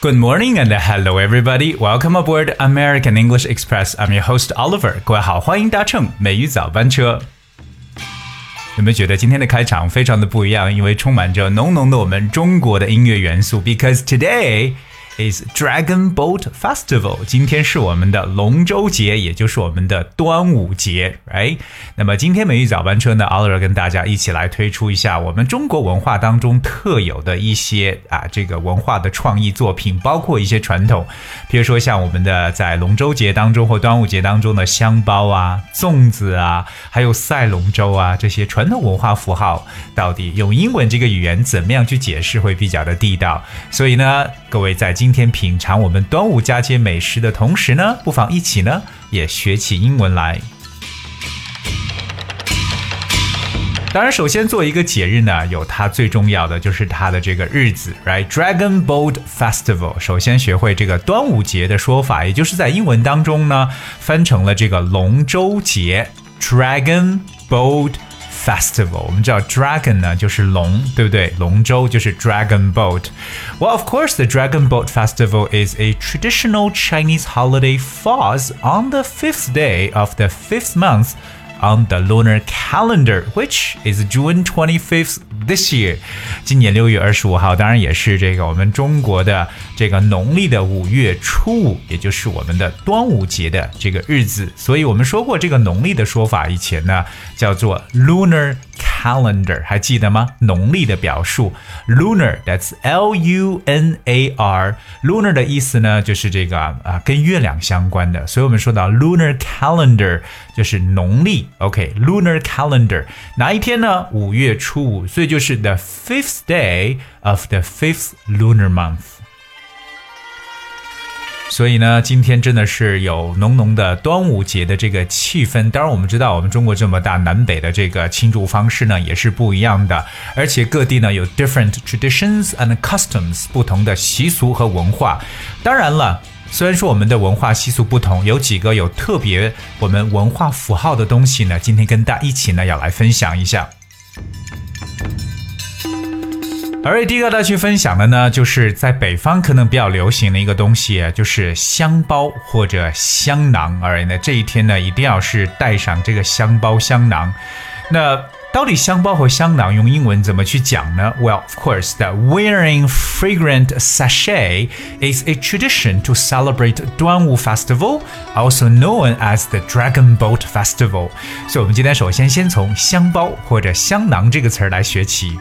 Good morning and hello everybody. Welcome aboard American English Express. I'm your host Oliver. 各位好，欢迎搭乘美语早班车。有没有觉得今天的开场非常的不一样？因为充满着浓浓的我们中国的音乐元素。Because today is Dragon Boat Festival，今天是我们的龙舟节，也就是我们的端午节，right？那么今天美语早班车呢奥尔跟大家一起来推出一下我们中国文化当中特有的一些啊这个文化的创意作品，包括一些传统，比如说像我们的在龙舟节当中或端午节当中的香包啊、粽子啊，还有赛龙舟啊这些传统文化符号，到底用英文这个语言怎么样去解释会比较的地道？所以呢，各位在今天品尝我们端午佳节美食的同时呢，不妨一起呢也学起英文来。当然，首先做一个节日呢，有它最重要的就是它的这个日子，right？Dragon Boat Festival。首先学会这个端午节的说法，也就是在英文当中呢，翻成了这个龙舟节，Dragon Boat。Festival，我们知道 dragon 呢就是龙，对不对？龙舟就是 dragon boat。Well, of course, the Dragon Boat Festival is a traditional Chinese holiday falls on the fifth day of the fifth month On the lunar calendar, which is June 25th this year。今年六月二十五号，当然也是这个我们中国的这个农历的五月初五，也就是我们的端午节的这个日子。所以我们说过这个农历的说法，以前呢叫做 lunar calendar，还记得吗？农历的表述 lunar，that's L U N A R。lunar 的意思呢就是这个啊跟月亮相关的，所以我们说到 lunar calendar 就是农历。OK，lunar calendar 哪一天呢？五月初五，所以就是 the fifth day of the fifth lunar month。 所以呢，今天真的是有浓浓的端午节的这个气氛。当然，我们知道我们中国这么大，南北的这个庆祝方式呢也是不一样的，而且各地呢有 different traditions and customs 不同的习俗和文化。当然了，虽然说我们的文化习俗不同，有几个有特别我们文化符号的东西呢，今天跟大家一起呢要来分享一下。而第一个要去分享的呢，就是在北方可能比较流行的一个东西，就是香包或者香囊。而呢，这一天呢，一定要是带上这个香包香囊。那到底香包和香囊用英文怎么去讲呢？Well, of course, that wearing fragrant sachet is a tradition to celebrate 端午 festival, also known as the Dragon Boat Festival. 所以，我们今天首先先从香包或者香囊这个词儿来学起。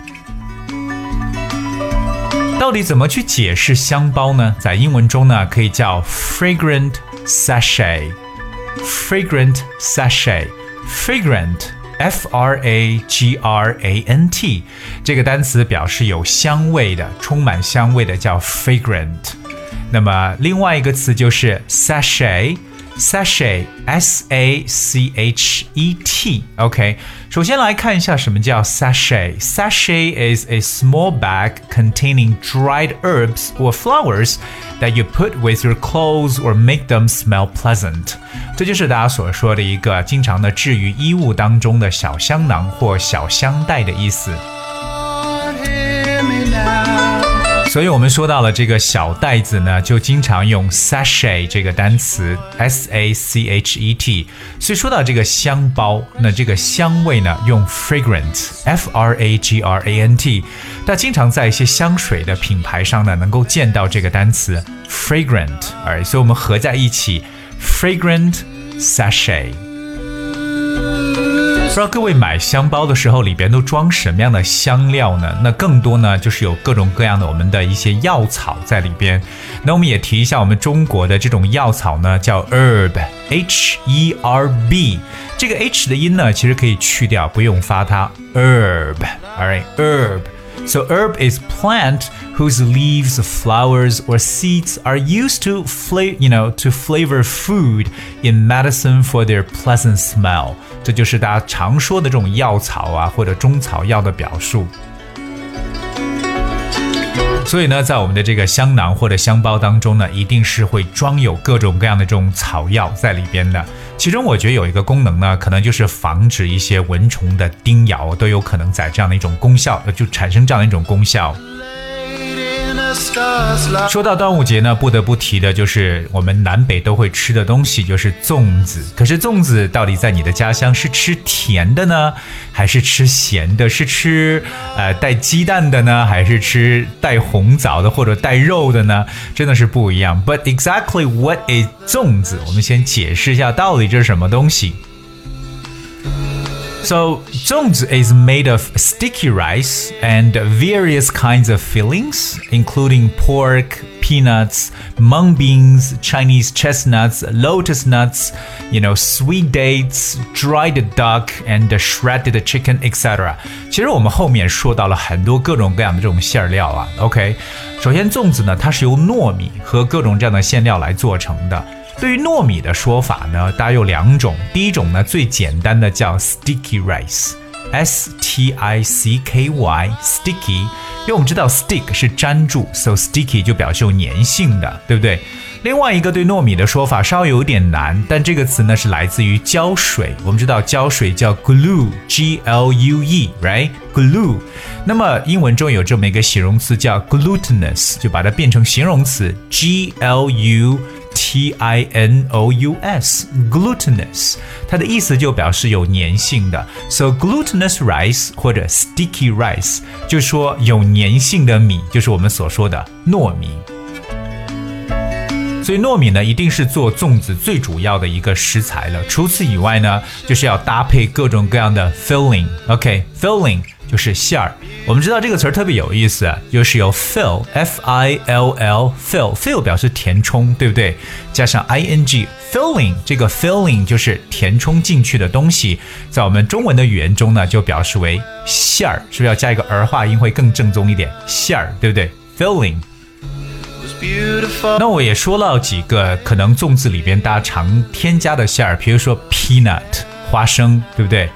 到底怎么去解释香包呢？在英文中呢，可以叫 fragrant sachet，fragrant sachet，fragrant，f r a g r a n t，这个单词表示有香味的，充满香味的叫 fragrant。那么另外一个词就是 sachet。Sachet, S-A-C-H-E-T. OK，首先来看一下什么叫 sachet. Sachet is a small bag containing dried herbs or flowers that you put with your clothes or make them smell pleasant. 这就是大家所说的一个经常的置于衣物当中的小香囊或小香袋的意思。 所以我们说到了这个小袋子呢，就经常用 sachet 这个单词，s a c h e t。所以说到这个香包，那这个香味呢，用 fragrant，f r a g r a n t。大家经常在一些香水的品牌上呢，能够见到这个单词 fragrant，而所以我们合在一起，fragrant sachet。不知道各位买香包的时候，里边都装什么样的香料呢？那更多呢，就是有各种各样的我们的一些药草在里边。那我们也提一下，我们中国的这种药草呢，叫 herb，h e r b。这个 h 的音呢，其实可以去掉，不用发它 herb，alright，herb。So herb is plant whose leaves, flowers, or seeds are used to flavor, you know, to flavor food in medicine for their pleasant smell. 这就是大家常说的这种药草啊，或者中草药的表述。所以呢，在我们的这个香囊或者香包当中呢，一定是会装有各种各样的这种草药在里边的。其中，我觉得有一个功能呢，可能就是防止一些蚊虫的叮咬，都有可能在这样的一种功效，就产生这样的一种功效。说到端午节呢，不得不提的就是我们南北都会吃的东西，就是粽子。可是粽子到底在你的家乡是吃甜的呢，还是吃咸的？是吃呃带鸡蛋的呢，还是吃带红枣的或者带肉的呢？真的是不一样。But exactly what is 粽子？我们先解释一下到底这是什么东西。So, zongzi is made of sticky rice and various kinds of fillings, including pork, peanuts, mung beans, Chinese chestnuts, lotus nuts, you know, sweet dates, dried duck, and shredded chicken, etc. 其实我们后面说到了很多各种各样的这种馅料啊。OK，首先粽子呢，它是由糯米和各种这样的馅料来做成的。 对于糯米的说法呢，大家有两种。第一种呢，最简单的叫 sticky rice，S T I C K Y，sticky。因为我们知道 stick 是粘住，so sticky 就表示有粘性的，对不对？另外一个对糯米的说法稍微有点难，但这个词呢是来自于胶水。我们知道胶水叫 glue，G L U E，right？glue。那么英文中有这么一个形容词叫 glutinous，就把它变成形容词 G L U。T I N O U S，glutinous，它的意思就表示有粘性的。So glutinous rice 或者 sticky rice，就说有粘性的米，就是我们所说的糯米。所以糯米呢，一定是做粽子最主要的一个食材了。除此以外呢，就是要搭配各种各样的 filling。OK，filling。就是馅儿。我们知道这个词儿特别有意思，就是由 fill，f i l l，fill，fill 表示填充，对不对？加上 i n g，filling，这个 filling 就是填充进去的东西，在我们中文的语言中呢，就表示为馅儿，是不是要加一个儿化音会更正宗一点？馅儿，对不对？filling。那我也说了几个可能粽子里边大家常添加的馅儿，比如说 peanut，花生，对不对？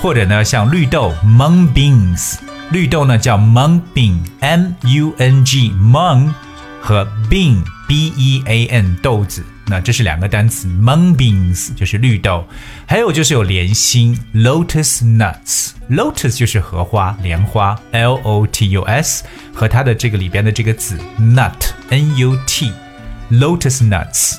或者呢，像绿豆 mung beans，绿豆呢叫 mung bean，m u n g mung 和 bean b e a n 豆子，那这是两个单词 mung beans 就是绿豆，还有就是有莲心 lotus nuts，lotus 就是荷花莲花 l o t u s 和它的这个里边的这个字 nut n u t lotus nuts。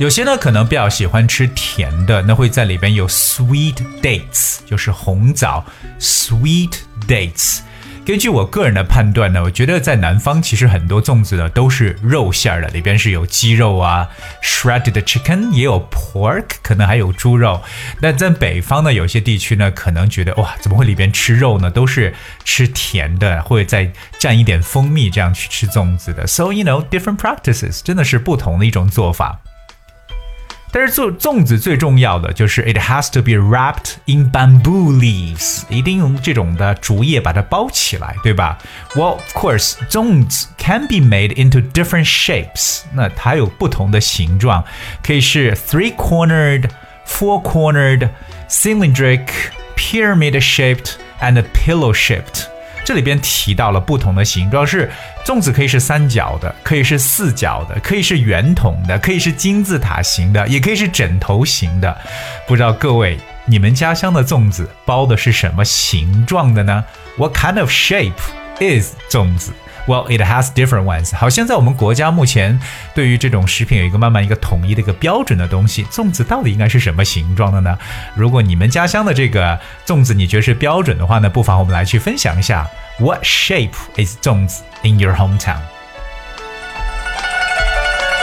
有些呢可能比较喜欢吃甜的，那会在里边有 sweet dates，就是红枣 sweet dates。根据我个人的判断呢，我觉得在南方其实很多粽子呢都是肉馅儿的，里边是有鸡肉啊，shredded chicken，也有 pork，可能还有猪肉。那在北方呢，有些地区呢可能觉得哇，怎么会里边吃肉呢？都是吃甜的，或者再蘸一点蜂蜜这样去吃粽子的。So you know different practices，真的是不同的一种做法。但是做粽子最重要的就是 it has to be wrapped in bamboo leaves，一定用这种的竹叶把它包起来，对吧？Well, of course, 粽子 can be made into different shapes。那它有不同的形状，可以是 three-cornered, four-cornered, cylindric, pyramid-shaped, and pillow-shaped。 这里边提到了不同的形状，是粽子可以是三角的，可以是四角的，可以是圆筒的，可以是金字塔形的，也可以是枕头形的。不知道各位，你们家乡的粽子包的是什么形状的呢？What kind of shape is 粽子？Well, it has different ones。好现在我们国家目前对于这种食品有一个慢慢一个统一的一个标准的东西。粽子到底应该是什么形状的呢？如果你们家乡的这个粽子你觉得是标准的话呢，不妨我们来去分享一下。What shape is 粽子 in your hometown？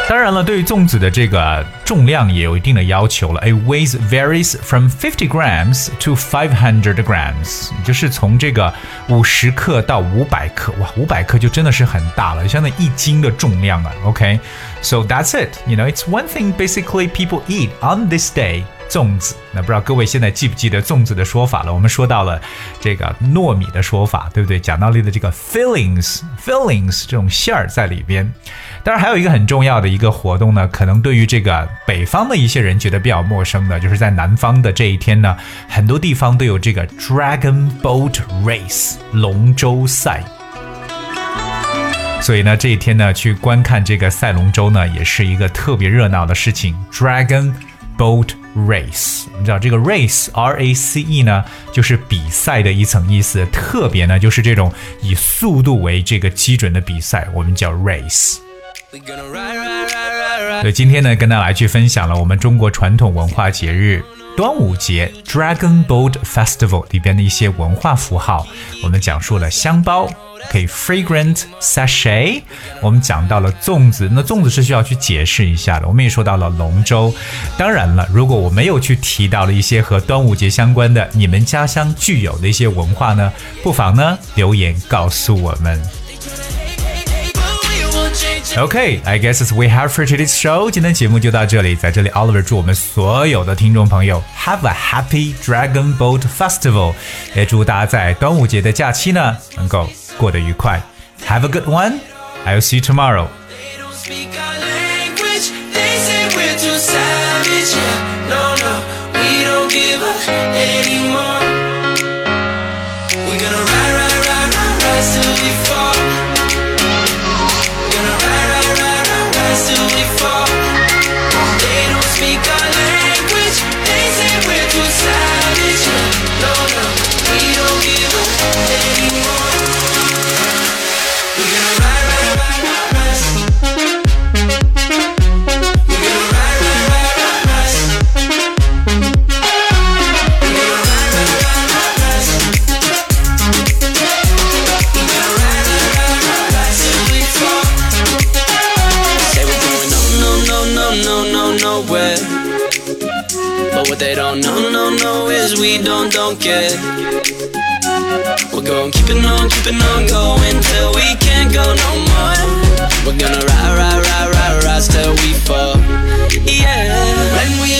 当然了，对于粽子的这个重量也有一定的要求了。It weighs varies from fifty grams to five hundred grams，就是从这个五十克到五百克。哇，五百克就真的是很大了，相当于一斤的重量啊。OK，so that's it. You know, it's one thing basically people eat on this day. 粽子，那不知道各位现在记不记得粽子的说法了？我们说到了这个糯米的说法，对不对？讲到了的这个 fillings，fillings 这种馅儿在里边。当然还有一个很重要的一个活动呢，可能对于这个北方的一些人觉得比较陌生的，就是在南方的这一天呢，很多地方都有这个 Dragon Boat Race 龙舟赛。所以呢，这一天呢，去观看这个赛龙舟呢，也是一个特别热闹的事情。Dragon boat race。我们知道这个 race R A C E 呢，就是比赛的一层意思。特别呢，就是这种以速度为这个基准的比赛，我们叫 race。所以今天呢，跟大家来去分享了我们中国传统文化节日端午节 Dragon Boat Festival 里边的一些文化符号。我们讲述了香包。可以 fragrant sachet，我们讲到了粽子，那粽子是需要去解释一下的。我们也说到了龙舟，当然了，如果我没有去提到了一些和端午节相关的，你们家乡具有的一些文化呢，不妨呢留言告诉我们。Okay, I guess we have for today's show。今天节目就到这里，在这里，Oliver 祝我们所有的听众朋友 have a happy Dragon Boat Festival，也祝大家在端午节的假期呢能够。过得愉快。Have a good one. I'll see you tomorrow. we don't, don't care. We're going keeping on, keeping on going till we can't go no more. We're gonna ride, ride, ride, ride, ride till we fall. Yeah. When we